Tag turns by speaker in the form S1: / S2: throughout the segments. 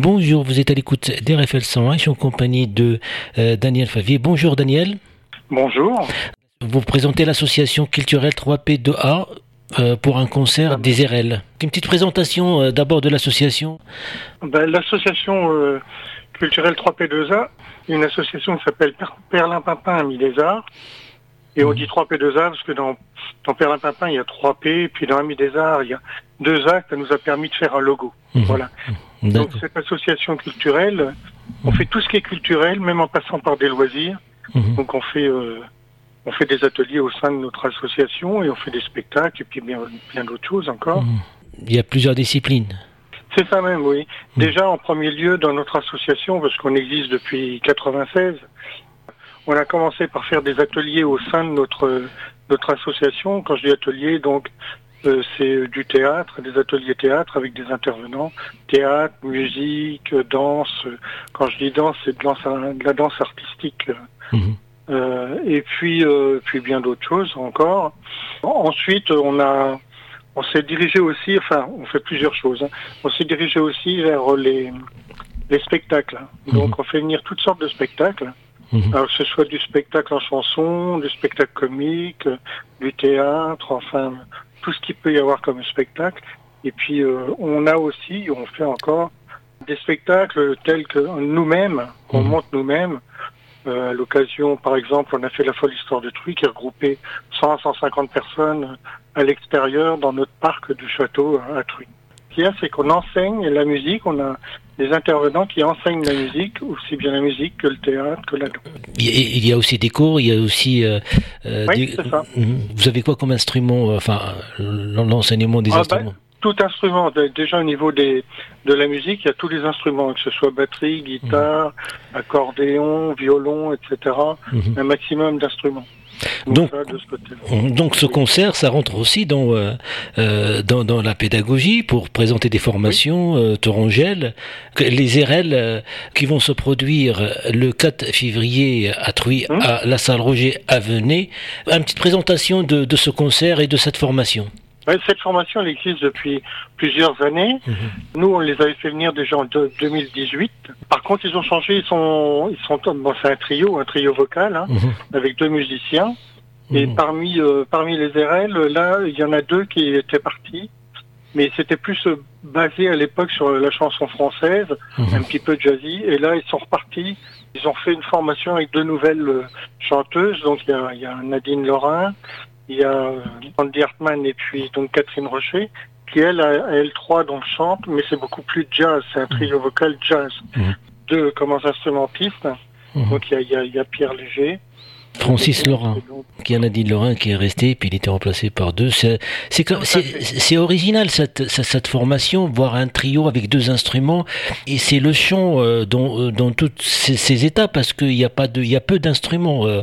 S1: Bonjour, vous êtes à l'écoute d'RFL 101, je suis en compagnie de euh, Daniel Favier. Bonjour Daniel.
S2: Bonjour.
S1: Vous présentez l'association culturelle 3P2A euh, pour un concert des RL. Une petite présentation euh, d'abord de l'association.
S2: Ben, l'association culturelle 3P2A, une association qui s'appelle Perlin Pimpin Ami des Arts. Et on mmh. dit 3P2A parce que dans, dans Perlin Pimpin, il y a 3P, et puis dans Ami des Arts, il y a deux actes, ça nous a permis de faire un logo. Mmh. Voilà. Donc cette association culturelle, on fait tout ce qui est culturel, même en passant par des loisirs. Mhm. Donc on fait euh, on fait des ateliers au sein de notre association et on fait des spectacles et puis bien, bien d'autres choses encore. Mhm.
S1: Il y a plusieurs disciplines.
S2: C'est ça même, oui. Mhm. Déjà en premier lieu dans notre association, parce qu'on existe depuis 96, on a commencé par faire des ateliers au sein de notre notre association. Quand je dis atelier, donc euh, c'est du théâtre, des ateliers théâtre avec des intervenants, théâtre, musique, danse. Quand je dis danse, c'est de, la danse artistique. Mhm. Euh, et puis, euh, puis bien d'autres choses encore. Ensuite, on a, on s'est dirigé aussi, enfin, on fait plusieurs choses. Hein. On s'est dirigé aussi vers les, les spectacles. Donc, mhm. on fait venir toutes sortes de spectacles. Mhm. Alors que ce soit du spectacle en chanson, du spectacle comique, du théâtre, enfin tout ce qu'il peut y avoir comme spectacle. Et puis euh, on a aussi, on fait encore des spectacles tels que nous-mêmes, qu'on mhm. monte nous-mêmes. Euh, à l'occasion, par exemple, on a fait la folle histoire de Truy qui a regroupé 100 150 personnes à l'extérieur dans notre parc du château à Truy. Ce qu'il y a, c'est qu'on enseigne la musique, on a des intervenants qui enseignent la musique, aussi bien la musique que le théâtre, que la danse.
S1: Il y a aussi des cours, il y a aussi...
S2: Euh, euh oui, c'est ça.
S1: Mhm. Vous avez quoi comme instrument, euh, enfin, l'enseignement des ah, ben, instruments?
S2: Tout instrument, déjà au niveau des, de la musique, il y a tous les instruments, que ce soit batterie, guitare, accordéon, violon, etc. Mhm. Un maximum d'instruments.
S1: Donc, donc ce concert, ça rentre aussi dans, euh, euh, dans, dans, la pédagogie pour présenter des formations oui. euh, Les RL euh, qui vont se produire le 4 février à Truy, hum. à la salle Roger Avenay. Une petite présentation de, de ce concert et de cette formation.
S2: Cette formation, elle existe depuis plusieurs années. Mmh. Nous, on les avait fait venir déjà en 2018. Par contre, ils ont changé. Ils sont, ils sont, bon, c'est un trio, un trio vocal, hein, mmh. avec deux musiciens. Et mmh. parmi, euh, parmi les RL, là, il y en a deux qui étaient partis. Mais c'était plus euh, basé à l'époque sur la chanson française, un petit peu jazzy. Et là, ils sont repartis. Ils ont fait une formation avec deux nouvelles euh, chanteuses. Donc, il y a, il y a Nadine Lorrain il y a Andy Hartmann et puis donc Catherine Rocher, qui elle, à L3 donc chante, mais c'est beaucoup plus jazz, c'est un trio vocal jazz. Mmh. Deux comme instrumentistes, mmh. donc il y a, il y a Pierre Léger,
S1: Francis Laurent, qui en a dit Laurent qui est resté, puis il était remplacé par deux. C'est original cette, cette, formation, voir un trio avec deux instruments, et c'est le chant euh, dans, euh, dans, toutes ces, ces, étapes, parce qu'il y a pas de, il y a peu d'instruments euh,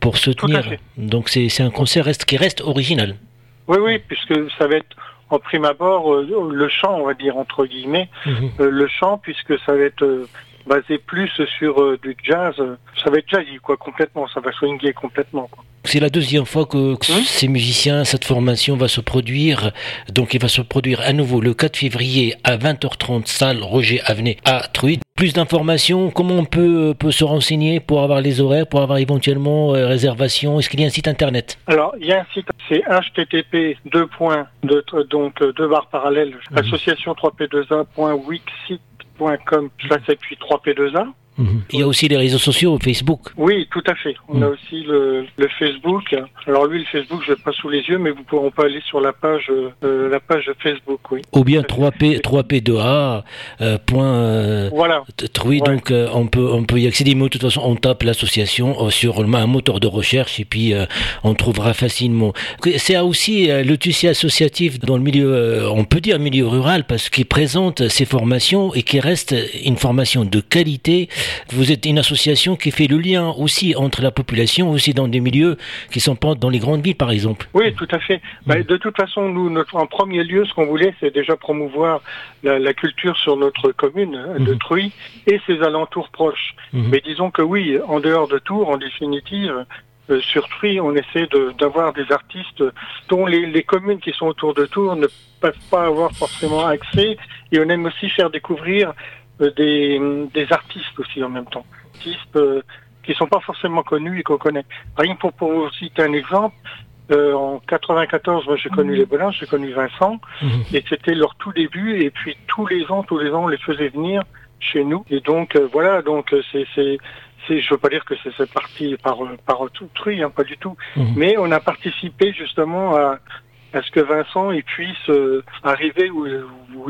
S1: pour soutenir. Donc c'est un concert reste, qui reste original.
S2: Oui, oui, puisque ça va être en prime abord le chant, on va dire entre guillemets, mhm. le chant, puisque ça va être basé plus sur euh, du jazz. Ça va être jazzy, quoi, complètement. Ça va swinguer complètement, quoi.
S1: C'est la deuxième fois que, que mmh. ces musiciens, cette formation va se produire. Donc, il va se produire à nouveau le 4 février à 20h30, salle Roger Avenay à Truy. Plus d'informations, comment on peut, peut se renseigner pour avoir les horaires, pour avoir éventuellement euh, réservation? Est-ce qu'il y a un site internet?
S2: Alors, il y a un site, c'est http 2. De, donc deux barres parallèles, mmh. association 3p2a.wixsite com slash 3P2A.
S1: Il y a aussi les réseaux sociaux, Facebook.
S2: Oui, tout à fait. On a mhm. aussi le, le, Facebook. Alors lui, le Facebook, je l'ai pas sous les yeux, mais vous on peut aller sur la page, euh, la page Facebook, oui.
S1: Ou bien 3P, 3P2A, euh, point, euh,
S2: voilà.
S1: Oui, ouais. donc euh, on peut, on peut y accéder, mais de toute façon, on tape l'association euh, sur un moteur de recherche et puis euh, on trouvera facilement. C'est aussi le tissu associatif dans le milieu, on peut dire milieu rural, parce qu'il présente ces formations et qui reste une formation de qualité vous êtes une association qui fait le lien aussi entre la population, aussi dans des milieux qui sont pas dans les grandes villes, par exemple.
S2: Oui, tout à fait. Bah, de toute façon, nous, notre, en premier lieu, ce qu'on voulait, c'est déjà promouvoir la, culture sur notre commune hein, de mhm. Truy et ses alentours proches. Mhm. Mais disons que oui, en dehors de Tours, en définitive, euh, sur Truy, on essaie d'avoir des artistes dont les, communes qui sont autour de Tours ne peuvent pas avoir forcément accès. Et on aime aussi faire découvrir euh, des, artistes aussi en même temps. Artistes euh, qui sont pas forcément connus et qu'on connaît. Rien pour, pour vous citer un exemple, en 94, moi j'ai connu les Bolins, j'ai connu Vincent, mhm. et c'était leur tout début. Et puis tous les ans, tous les ans, on les faisait venir chez nous. Et donc voilà, donc c'est je veux pas dire que c'est parti par par tout truc, hein, pas du tout. Mhm. Mais on a participé justement à, à ce que Vincent puisse euh, arriver où,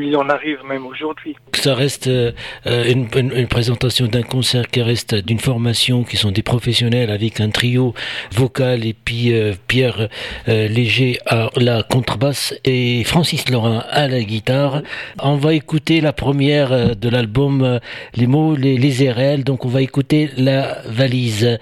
S2: il en arrive même aujourd'hui.
S1: Ça reste euh, une, une, présentation d'un concert qui reste d'une formation qui sont des professionnels avec un trio vocal et puis euh, Pierre Léger à la contrebasse et Francis Laurent à la guitare. On va écouter la première de l'album Les mots, les, les RL, donc on va écouter la valise.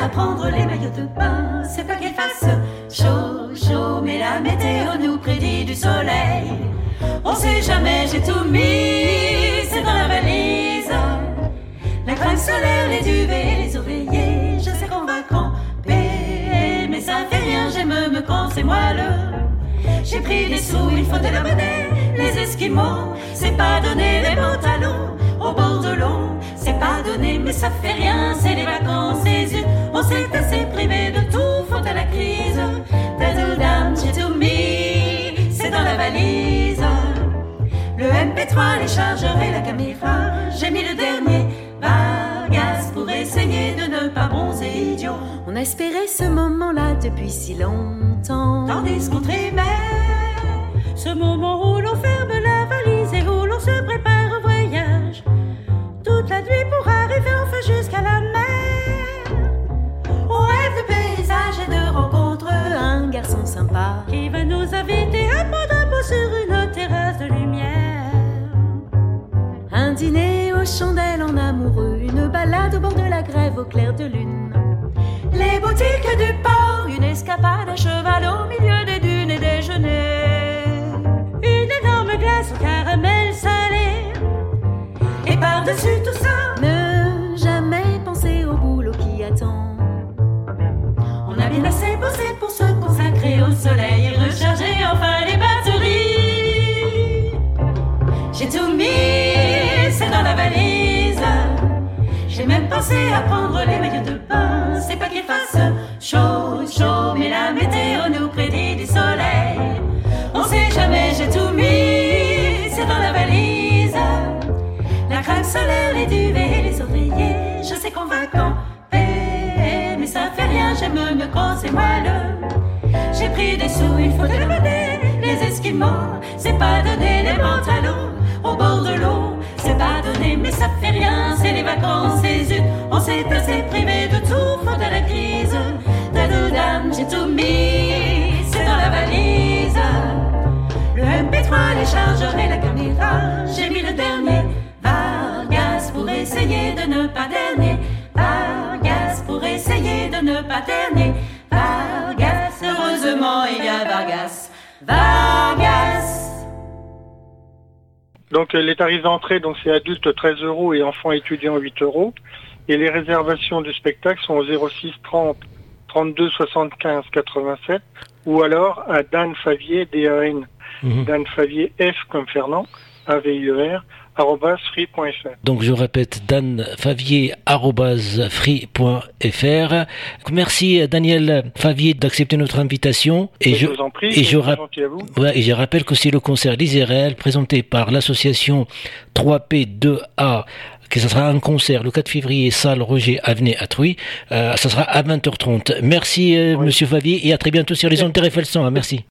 S3: À prendre les maillots de bain. C'est pas qu'il fasse chaud, chaud, mais la météo nous prédit du soleil. On sait jamais, j'ai tout mis, c'est dans la valise. La crème solaire, les duvets, les oreillers, je sais qu'on va camper, mais ça fait rien, j'aime me quand c'est moelleux. J'ai pris des sous, il faut de la monnaie. Les Esquimaux, c'est pas donner les beaux talons au bord de l'eau. C'est pas donné, mais ça fait rien, c'est les vacances. Et on s'est assez privé de tout, faute à la crise. Dazzle j'ai tout mis, c'est dans la valise. Le MP3, les chargeurs et la caméra, j'ai mis le dernier Vargas pour essayer de ne pas bronzer idiot. On a espéré ce moment-là depuis si longtemps. Qui va nous inviter à prendre sur une terrasse de lumière. Un dîner aux chandelles en amoureux. Une balade au bord de la grève au clair de lune. Les boutiques du port, une escapade à cheval au milieu Pensé à prendre les maillots de bain. C'est pas qu'il fasse chaud, chaud, mais la météo nous prédit du soleil. On sait jamais, j'ai tout mis dans la valise. La crème solaire, les duvets, les oreillers. Je sais qu'on va camper, mais ça fait rien, j'aime me c'est moelleux. J'ai pris des sous, il faut de la monnaie. Les esquimaux, c'est pas donné les pantalons On s'est assez privé de tout, faute à la crise. Dadoudam, j'ai tout mis, c'est dans la valise. Le MP3, les chargeurs la caméra. J'ai mis le dernier Vargas pour essayer de ne pas dernier. Vargas pour essayer de ne pas dernier. Vargas, heureusement il y a Vargas. Vargas.
S2: Donc les tarifs d'entrée, donc c'est adulte 13 euros et enfants étudiants 8 euros. Et les réservations du spectacle sont au 06 30 32 75 87 ou alors à Dan Favier, D-A-N Mhm. Dan Favier, F comme Fernand, A-V-I-E-R.
S1: Donc je répète, Dan Favier, free.fr. Merci Daniel Favier d'accepter notre invitation.
S2: Et, je, vous en prie,
S1: et, je, et je rappelle que c'est le concert Les présenté par l'association 3P2A que ce sera un concert le 4 février, salle Roger Avenue à Trouy. Euh, ça sera à 20h30. Merci, euh, Monsieur Favier, et à très bientôt sur les ondes de Merci.